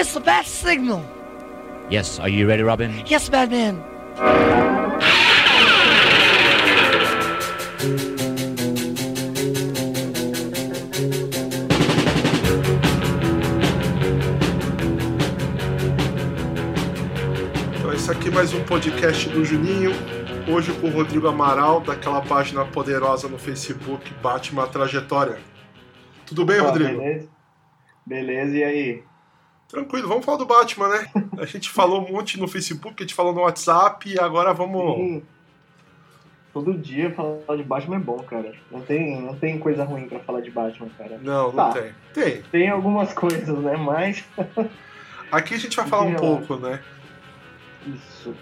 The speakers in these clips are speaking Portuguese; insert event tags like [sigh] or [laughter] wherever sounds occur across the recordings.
It's the bat signal. Yes, are you ready, Robin? Yes, Batman. Então, esse aqui é mais um podcast do Juninho. Hoje com o Rodrigo Amaral, daquela página poderosa no Facebook, Batman Trajetória. Tudo bem, Opa, Rodrigo? Beleza? Beleza, e aí? Tranquilo, vamos falar do Batman, né? A gente falou um monte no Facebook, a gente falou no WhatsApp e agora vamos. Sim. Todo dia falar de Batman é bom, cara. Não tem, não tem coisa ruim pra falar de Batman, cara. Não, não Tá. tem. Tem. Tem algumas coisas, né? Mas. [laughs] Aqui a gente vai falar um pouco, né? Isso.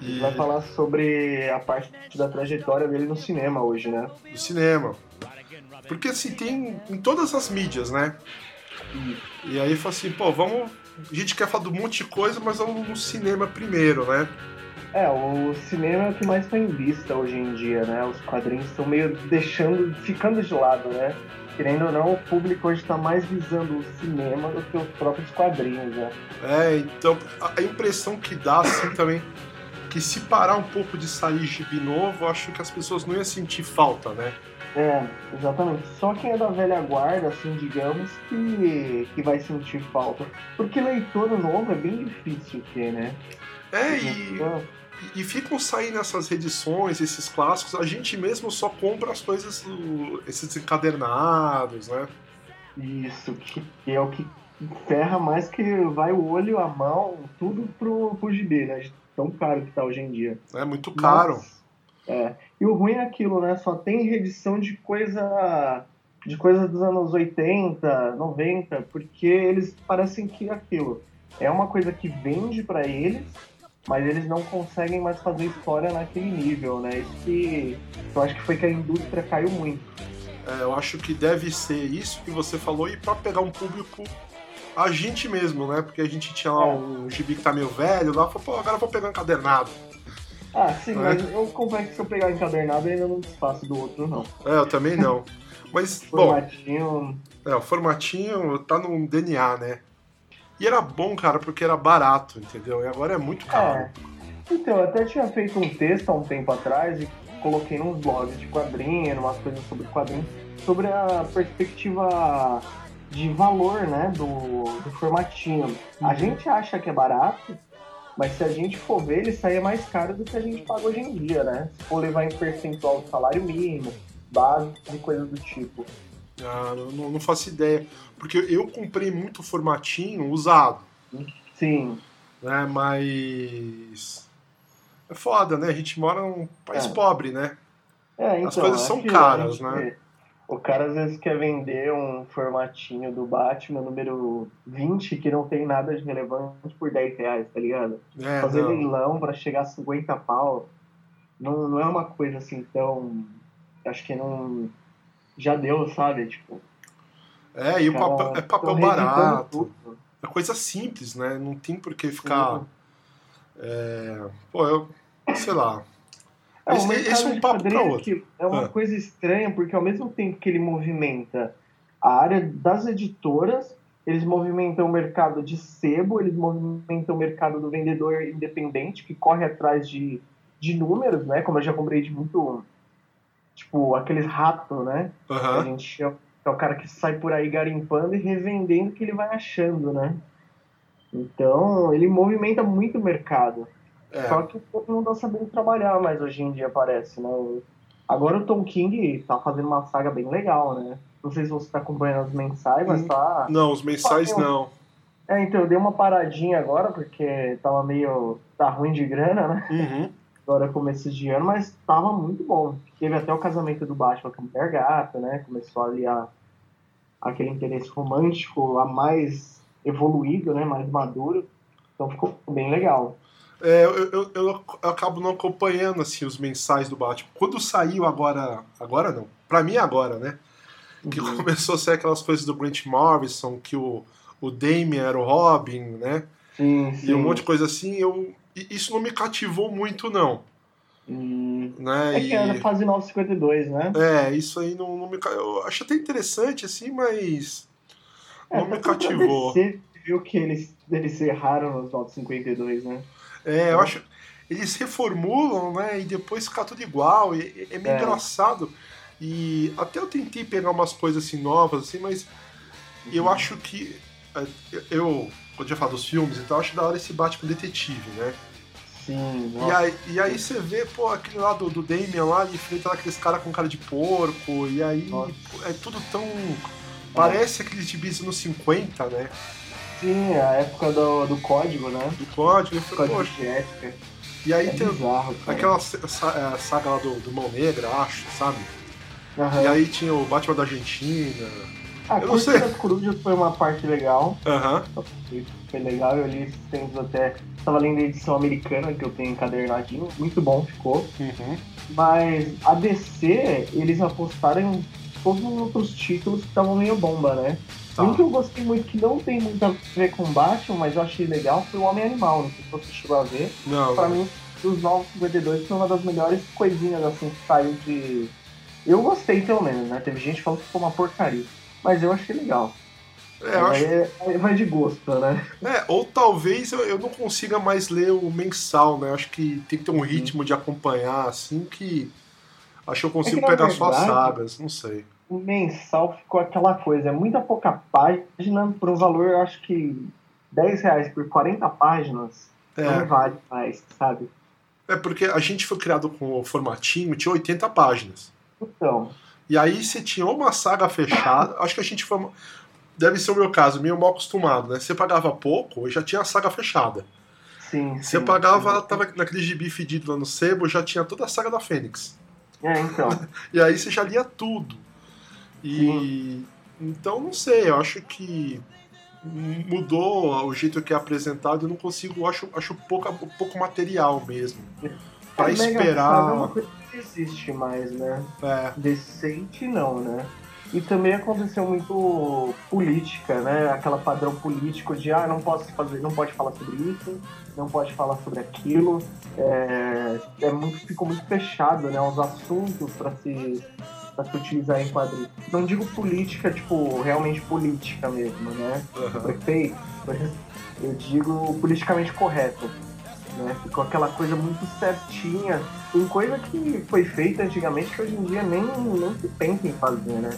A E... gente vai falar sobre a parte da trajetória dele no cinema hoje, né? do cinema. Porque assim, tem em todas as mídias, né? E aí fala assim, pô, vamos. A gente quer falar de um monte de coisa, mas vamos no cinema primeiro, né? É, o cinema é o que mais tá em vista hoje em dia, né? Os quadrinhos estão meio deixando, ficando de lado, né? Querendo ou não, o público hoje tá mais visando o cinema do que os próprios quadrinhos, né? É, então a impressão que dá, assim, também, que se parar um pouco de sair gibi novo, acho que as pessoas não iam sentir falta, né? É, exatamente. Só quem é da velha guarda, assim, digamos, que, que vai sentir falta. Porque leitor novo é bem difícil ter, né? É, e, Então, e ficam saindo essas edições, esses clássicos, a gente mesmo só compra as coisas, esses encadernados, né? Isso, que é o que ferra mais que vai o olho, a mão, tudo pro, pro gibi, né? Tão caro que tá hoje em dia. É muito caro. Mas, é. E o ruim é aquilo, né? Só tem reedição de coisa. de coisa dos anos 80, 90, porque eles parecem que aquilo é uma coisa que vende pra eles, mas eles não conseguem mais fazer história naquele nível, né? Isso que eu acho que foi que a indústria caiu muito. É, eu acho que deve ser isso que você falou e pra pegar um público a gente mesmo, né? Porque a gente tinha lá É. um gibi que tá meio velho, lá falou, pô, agora eu vou pegar um encadernado. Ah, sim, É. mas eu confesso que se eu pegar encadernado eu ainda não desfaço do outro, não. É, eu também não. Mas, [laughs] bom, Formatinho. é, o formatinho tá no DNA, né? E era bom, cara, porque era barato, entendeu? E agora é muito caro. É. Então, eu até tinha feito um texto há um tempo atrás e coloquei nos blogs de quadrinho, umas coisas sobre quadrinho, sobre a perspectiva de valor, né, do, do formatinho. A Uhum. gente acha que é barato, mas se a gente for ver, ele sai mais caro do que a gente paga hoje em dia, né? Se for levar em percentual do salário mínimo, base e coisas do tipo. Ah, não, não faço ideia. Porque eu comprei muito formatinho usado, Sim, né? Mas. É foda, né? A gente mora num país É. pobre, né? É, então, As coisas são caras, né? O cara às vezes quer vender um formatinho do Batman número 20 que não tem nada de relevante por 10 reais, tá ligado? É, Fazer não. leilão pra chegar a 50 pau não, não é uma coisa assim tão. Acho que não. Já deu, sabe? Tipo. É, e o papel, é papel barato. tudo. É coisa simples, né? Não tem por que ficar. É... Pô, eu. Sei lá. É, Esse- o mercado esse é um de papo quadrinho outro. é uma Ah. coisa estranha, porque ao mesmo tempo que ele movimenta a área das editoras, eles movimentam o mercado de sebo, eles movimentam o mercado do vendedor independente, que corre atrás de, de números, né? Como eu já comprei de muito. Tipo, aqueles ratos, né? Que a gente chama, que é o cara que sai por aí garimpando e revendendo o que ele vai achando, né? Então, ele movimenta muito o mercado. É. Só que o povo não tá sabendo trabalhar mais hoje em dia, parece, né? Agora o Tom King tá fazendo uma saga bem legal, né? Não sei se você tá acompanhando as mensais, mas Hum. tá. Não, os mensais não. É, então eu dei uma paradinha agora, porque tava meio. tá ruim de grana, né? Uhum. Agora começo de ano, mas tava muito bom. Teve até o casamento do Batman com a Mulher Gata, né? Começou ali a, aquele interesse romântico a mais evoluído, né? Mais maduro. Então ficou bem legal. É, eu, eu, eu acabo não acompanhando assim, os mensais do Batman. Quando saiu agora. Agora não. Pra mim, agora, né? Que Uhum. começou a ser aquelas coisas do Grant Morrison, que o, o Damian era o Robin, né? Sim, sim. E um monte de coisa assim. Eu, isso não me cativou muito, não. Hum, Né? É que é na E- fase 952, né? É, isso aí não, não me. Eu acho até interessante, assim, mas. É, não me cativou. DC. viu que eles, eles erraram nos 952, né? É, eu acho. Eles reformulam, né? E depois fica tudo igual. E, é meio É. engraçado. E até eu tentei pegar umas coisas assim novas, assim, mas eu acho que. é, Eu, quando eu ia falar dos filmes, então eu acho da hora esse Batman detetive, né? Sim, E aí, e aí você vê, pô, aquele lá do, do Damian lá, ele enfrenta lá aqueles caras com cara de porco, e aí Nossa. é tudo tão. Parece aqueles gibis nos 50, né? Sim, a época do, do código, né? Do código. Eu falei, Código poxa. de ética. E aí É tem bizarro, aquela é, saga lá do, do Mão Negra, acho, sabe? Aham. E aí tinha o Batman da Argentina. A eu não Corte sei. das Corujas foi uma parte legal. Aham. Foi legal, eu li esses tempos até. Tava lendo a edição americana que eu tenho encadernadinho. Muito bom ficou. Uhum. Mas a DC, eles apostaram em todos os outros títulos que estavam meio bomba, né? Tá. Um que eu gostei muito, que não tem muito a ver com Batman, mas eu achei legal, foi o Homem Animal. Não sei se você chegou a ver. Não. Pra mim, dos novos 52 foi uma das melhores coisinhas assim que saiu de. Eu gostei pelo menos, né? Teve gente falou que ficou uma porcaria. Mas eu achei legal. É, eu acho. Aí aí vai de gosto, né? É, ou talvez eu, eu não consiga mais ler o mensal, né? Eu acho que tem que ter um ritmo de acompanhar, assim, que. Acho que eu consigo É que, pegar verdade, sagas, não sei. O mensal ficou aquela coisa, é muita pouca página por um valor, acho que 10 reais por 40 páginas não É, vale mais, sabe? é porque a gente foi criado com o formatinho, tinha 80 páginas. Então, E aí você tinha uma saga fechada, acho que a gente foi. Deve ser o meu caso, meio mal acostumado, né? Você pagava pouco e já tinha a saga fechada. sim. Você sim. pagava, tava naquele gibi fedido lá no sebo, já tinha toda a saga da Fênix. É, então. [laughs] E aí você já lia tudo. E então não sei, eu acho que mudou o jeito que é apresentado, eu não consigo, eu acho, acho pouca, pouco material mesmo. Pra A Mega esperar. É uma coisa que não existe mais, né? É, Decente não, né? E também aconteceu muito política, né? Aquela padrão político de ah, não posso fazer, não pode falar sobre isso, não pode falar sobre aquilo. É, é muito, ficou muito fechado, né? Os assuntos para se para se utilizar em quadrinhos. Não digo política, tipo, realmente política mesmo, né? aham. Prefeito, eu digo politicamente correto. Né? Ficou aquela coisa muito certinha, em coisa que foi feita antigamente que hoje em dia nem, nem se pensa em fazer, né?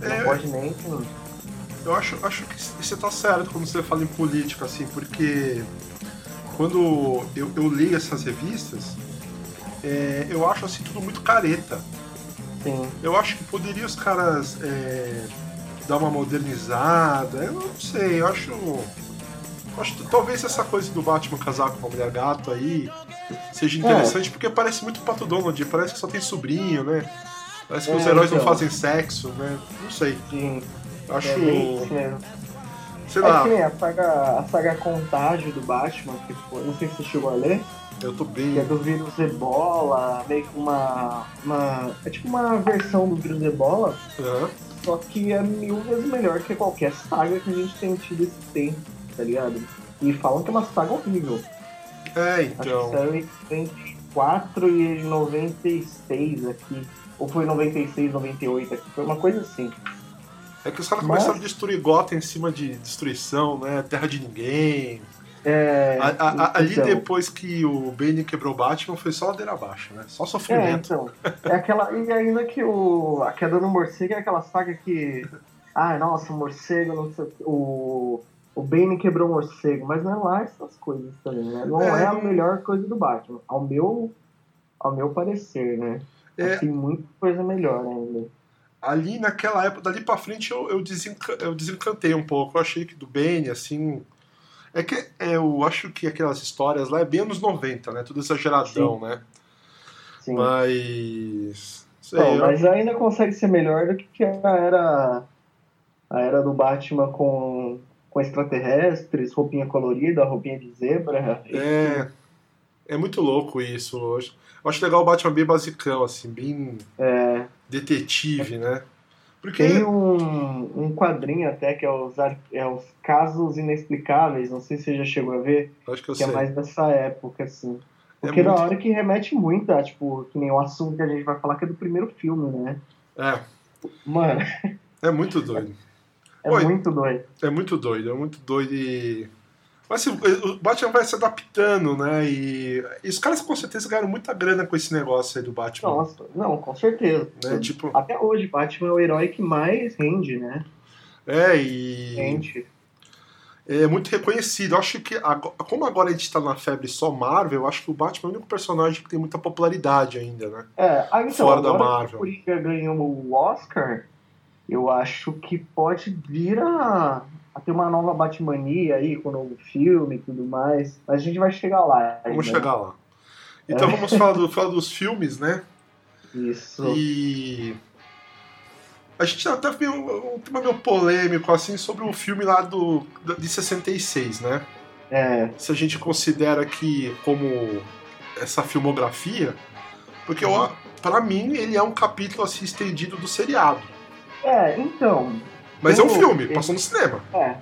Não É. pode nem. Eu acho, acho que você tá certo quando você fala em política, assim, porque quando eu, eu leio essas revistas, é, eu acho assim tudo muito careta. Sim. Eu acho que poderia os caras é, dar uma modernizada. Eu não sei, eu acho. acho que talvez essa coisa do Batman casar com uma mulher gato aí seja interessante, porque parece muito Pato Donald, parece que só tem sobrinho, né? Parece que É, os heróis não então. fazem sexo, né? Não sei. Sim. Acho. É bem. Sei É lá, que nem a saga, a saga Contágio do Batman, que foi, não sei se você chegou a ler, eu tô que bem. é do vírus Ebola, meio que uma, uma. É tipo uma versão do vírus Ebola, Aham. Só que é mil vezes melhor que qualquer saga que a gente tem tido esse tempo, tá ligado? E falam que é uma saga horrível. É, Acho então. que saiu em 94 e em 96 aqui. Ou foi 96, 98 aqui. Foi uma coisa assim. É que os caras Mas- começaram a destruir Gotham em cima de destruição, né? Terra de ninguém. É, A- a- ali então. depois que o Bane quebrou o Batman foi só ladeira abaixo, né? Só É, sofrimento. então. É aquela. E ainda que o. A queda no morcego é aquela saga que. Ah, nossa, o morcego, não sei o o. Bane quebrou o morcego, mas não é lá essas coisas também, né? Não É. é, a melhor coisa do Batman. Ao meu. Ao meu parecer, né? É. Tem muita coisa melhor ainda. Ali naquela época, dali pra frente, eu, eu, desenca- eu desencantei um pouco. Eu achei que do Bane, assim. É que eu acho que aquelas histórias lá é bem anos 90, né? Tudo exageradão, né? Sim. Mas. Sei, eu- mas ainda consegue ser melhor do que a era. A era do Batman com, com extraterrestres, roupinha colorida, roupinha de zebra. É. É muito louco isso. Acho, eu acho legal o Batman bem basicão, assim, bem É, detetive, né? Porque. Tem um, um quadrinho até que é os, é os Casos Inexplicáveis, não sei se você já chegou a ver, Acho que eu que sei. é mais dessa época, assim. É Porque da muito- hora que remete muito a, tipo, que nem o assunto que a gente vai falar que é do primeiro filme, né? É, Mano, é muito doido. [laughs] É Oi. muito doido. É muito doido, é muito doido e. Mas assim, o Batman vai se adaptando, né? E, e os caras com certeza ganharam muita grana com esse negócio aí do Batman. Nossa, não, com certeza. Né? Tipo, Até hoje, Batman é o herói que mais rende, né? é, e. Rende. é muito reconhecido. Eu acho que, agora- como agora a gente tá na febre só Marvel, eu acho que o Batman é o único personagem que tem muita popularidade ainda, né? É, ah, então, Fora da Marvel. que o Coringa ganhou o Oscar, eu acho que pode vir a, a ter uma nova Batmania aí, com o novo filme e tudo mais. Mas a gente vai chegar lá. Vamos ainda. chegar lá. Então vamos falar, do- falar dos filmes, né? Isso. E. A gente até viu um tema meio polêmico, assim, sobre o filme lá do, de 66, né? É, se a gente considera que como essa filmografia, porque eu, para mim ele é um capítulo assim estendido do seriado. É, então. Mas é um filme, passou no cinema. É.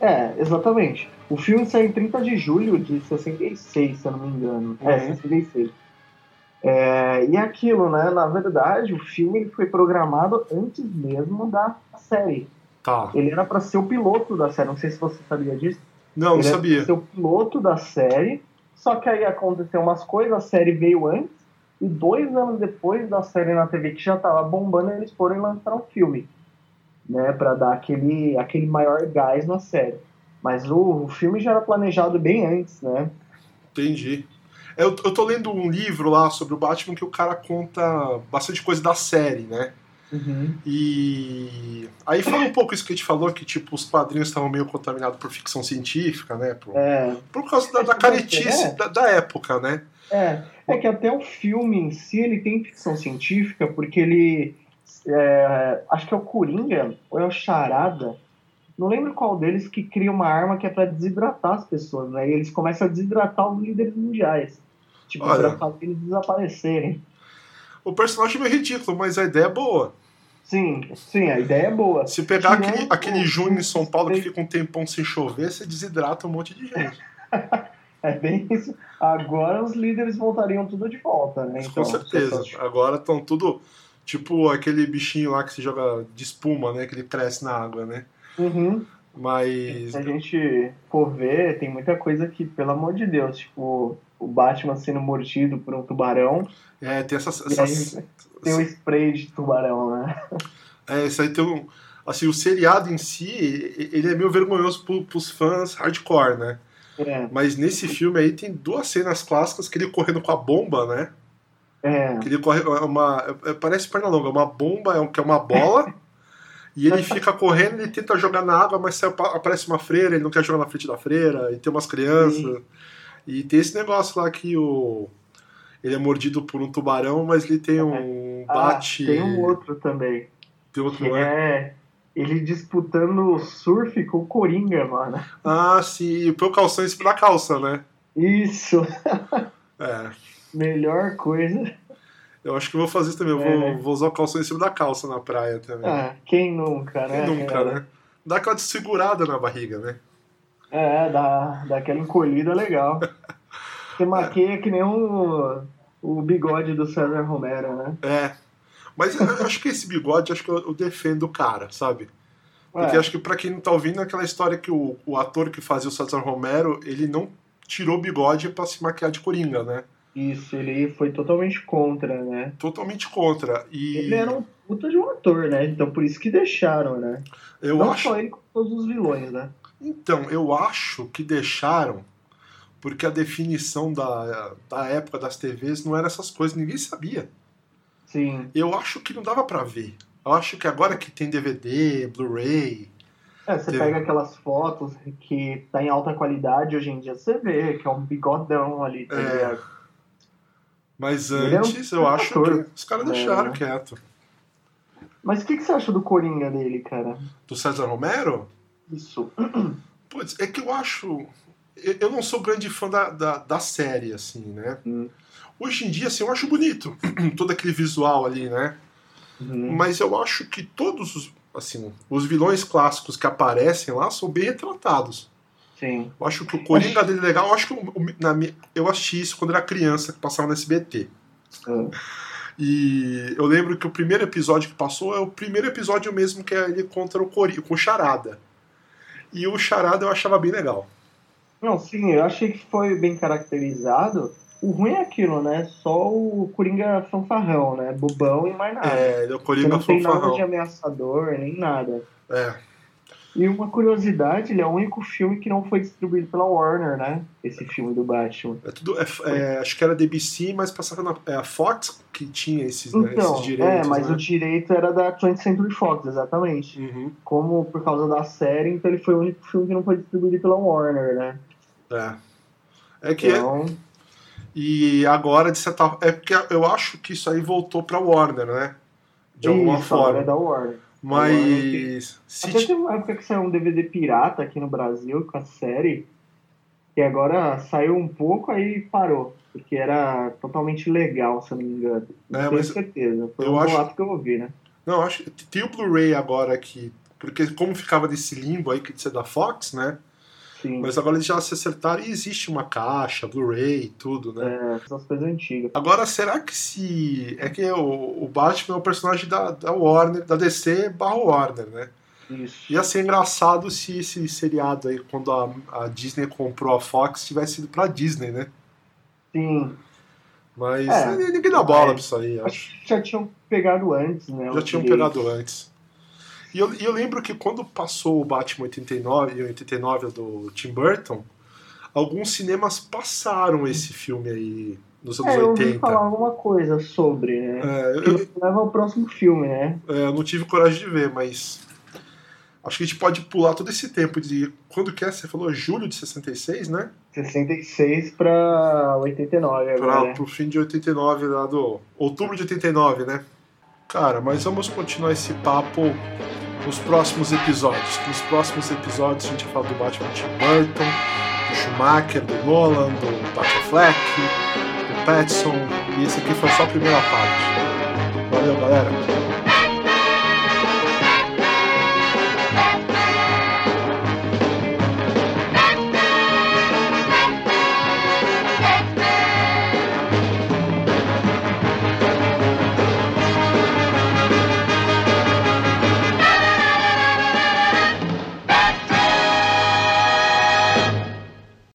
É, exatamente. O filme saiu em 30 de julho de 66, se eu não me engano. É, Uhum. 66. É, e aquilo, né? Na verdade, o filme ele foi programado antes mesmo da série. Tá. Ele era pra ser o piloto da série. Não sei se você sabia disso. Não, não ele sabia. Era pra ser o piloto da série. Só que aí aconteceu umas coisas, a série veio antes. E dois anos depois da série na TV, que já tava bombando, eles foram lançaram o filme. Né, pra dar aquele, aquele maior gás na série. Mas o, o filme já era planejado bem antes, né? Entendi. Eu, eu tô lendo um livro lá sobre o Batman que o cara conta bastante coisa da série, né? E aí fala um pouco isso que a gente falou, que tipo, os quadrinhos estavam meio contaminados por ficção científica, né? Por, É, por causa da, da caretice É. da, da época, né? É, é que até o filme em si ele tem ficção científica, porque ele. é, acho que é o Coringa, ou é o Charada, não lembro qual deles que cria uma arma que é pra desidratar as pessoas, né? E eles começam a desidratar os líderes mundiais. Tipo, Olha. pra fazer eles desaparecerem. O personagem é meio ridículo, mas a ideia é boa. Sim, sim, a ideia é boa. Se pegar aquele, aquele junho em São Paulo que fica um tempão sem chover, você desidrata um monte de gente. [laughs] [laughs] É bem isso. Agora os líderes voltariam tudo de volta, né? Com certeza. Agora estão tudo. Tipo aquele bichinho lá que se joga de espuma, né? Que ele cresce na água, né? Uhum. Mas. Se a gente for ver, tem muita coisa que, pelo amor de Deus, tipo, o Batman sendo mordido por um tubarão, É, tem essas. essas aí [laughs] tem o spray de tubarão, né? é, isso aí tem um. Assim, o seriado em si, ele é meio vergonhoso pro, pros fãs hardcore, né? É, Mas nesse filme aí tem duas cenas clássicas que ele correndo com a bomba, né? é, Que ele corre. é Uma, é- parece perna longa, uma bomba é um- que é uma bola. [laughs] e ele fica correndo, ele tenta jogar na água, mas aparece uma freira, ele não quer jogar na frente da freira, e tem umas crianças. Sim. E tem esse negócio lá que o. Ele é mordido por um tubarão, mas ele tem um Ah, bate. tem um outro também, Tem outro, que não é? É ele disputando surf com o Coringa, mano. Ah, sim, e o calção em cima da calça, né? Isso, [laughs] É. melhor coisa. Eu acho que vou fazer isso também. Eu É. vou, vou usar o calção em cima da calça na praia também. Ah, quem nunca, Quem né? nunca, cara? né? Dá aquela desfigurada na barriga, né? É, dá, dá aquela encolhida legal. [laughs] Você maqueia que nem o, o bigode do César Romero, né? É. Mas eu acho que esse bigode, acho que eu, eu defendo o cara, sabe? Porque É. acho que pra quem não tá ouvindo, é aquela história que o, o ator que fazia o César Romero, ele não tirou o bigode pra se maquiar de coringa, né? Isso, ele foi totalmente contra, né? Totalmente contra. E Ele era um puta de um ator, né? Então por isso que deixaram, né? eu Não acho. só ele, como todos os vilões, né? Então, eu acho que deixaram porque a definição da, da época das TVs não era essas coisas, ninguém sabia. Sim. Eu acho que não dava pra ver. Eu acho que agora que tem DVD, Blu-ray, É, você Teve. pega aquelas fotos que tá em alta qualidade hoje em dia, você vê que é um bigodão ali, tá É. mas Ele é um antes eu acho ator. que os caras É. deixaram quieto. Mas o que, que você acha do Coringa dele, cara? Do César Romero? Isso. Putz, é que eu acho. eu- Eu não sou grande fã da, da, da série, assim, né? Hum. Hoje em dia, assim, eu acho bonito [clears throat] todo aquele visual ali, né? Uhum. Mas eu acho que todos os, assim, os vilões clássicos que aparecem lá são bem retratados. Sim. Eu acho que o Coringa dele é legal. Eu acho que o- na minha- eu assisti isso quando era criança, que passava no SBT. Ah. E eu lembro que o primeiro episódio que passou é o primeiro episódio mesmo que é ele contra o Cori, com o Charada. E o Charada eu achava bem legal. Não, sim, eu achei que foi bem caracterizado. O ruim é aquilo, né? Só o Coringa fanfarrão, né? Bobão e mais nada. É, é o Coringa não tem nada de ameaçador, nem nada. É. E uma curiosidade, ele é o único filme que não foi distribuído pela Warner, né? Esse filme do Batman. É tudo, é, é, acho que era DBC, mas passava na é a Fox que tinha esses, né, Então, esses direitos. é, mas né? o direito era da 20th Century Fox, exatamente. Uhum, Como por causa da série, então ele foi o único filme que não foi distribuído pela Warner, né? é. É que é, Então, E agora, de certa É porque eu acho que isso aí voltou pra Warner, né? De alguma isso, forma. é da Warner. Mas. Se Até teve uma época que saiu um DVD pirata aqui no Brasil com a série, que agora saiu um pouco, aí parou. Porque era totalmente legal, se eu não me engano. Não É, tenho certeza. Foi eu um acho- que eu ouvi, né? Não, acho tem o Blu-ray agora aqui. Porque como ficava nesse limbo aí que de ser da Fox, né? Sim. Mas agora eles já se acertaram e existe uma caixa, Blu-ray e tudo, né? É, essas coisas antigas. Agora, será que se. É que o, o Batman é o personagem da, da Warner, da DC barra Warner, né? Isso. Ia ser engraçado se esse seriado aí, quando a, a Disney comprou a Fox, tivesse ido pra Disney, né? Sim. Mas É, ninguém dá bola mas- pra isso aí, acho. Acho que já tinham pegado antes, né? Já tinham pegado antes. E eu, eu lembro que quando passou o Batman 89 e o 89 do Tim Burton, alguns cinemas passaram esse filme aí nos anos É, eu ouvi 80. falar alguma coisa sobre, né? É, eu, eu- leva ao próximo filme, né? é, eu não tive coragem de ver, mas acho que a gente pode pular todo esse tempo de. Quando que é? Você falou julho de 66, né? 66 pra 89 Pra, agora. pro fim de 89, lá do. Outubro de 89, né? Cara, mas vamos continuar esse papo nos próximos episódios. Nos próximos episódios a gente vai falar do Batman Tim Burton, do Schumacher, do Nolan, do Batman Fleck, do Pattinson. E esse aqui foi só a primeira parte. Valeu, galera.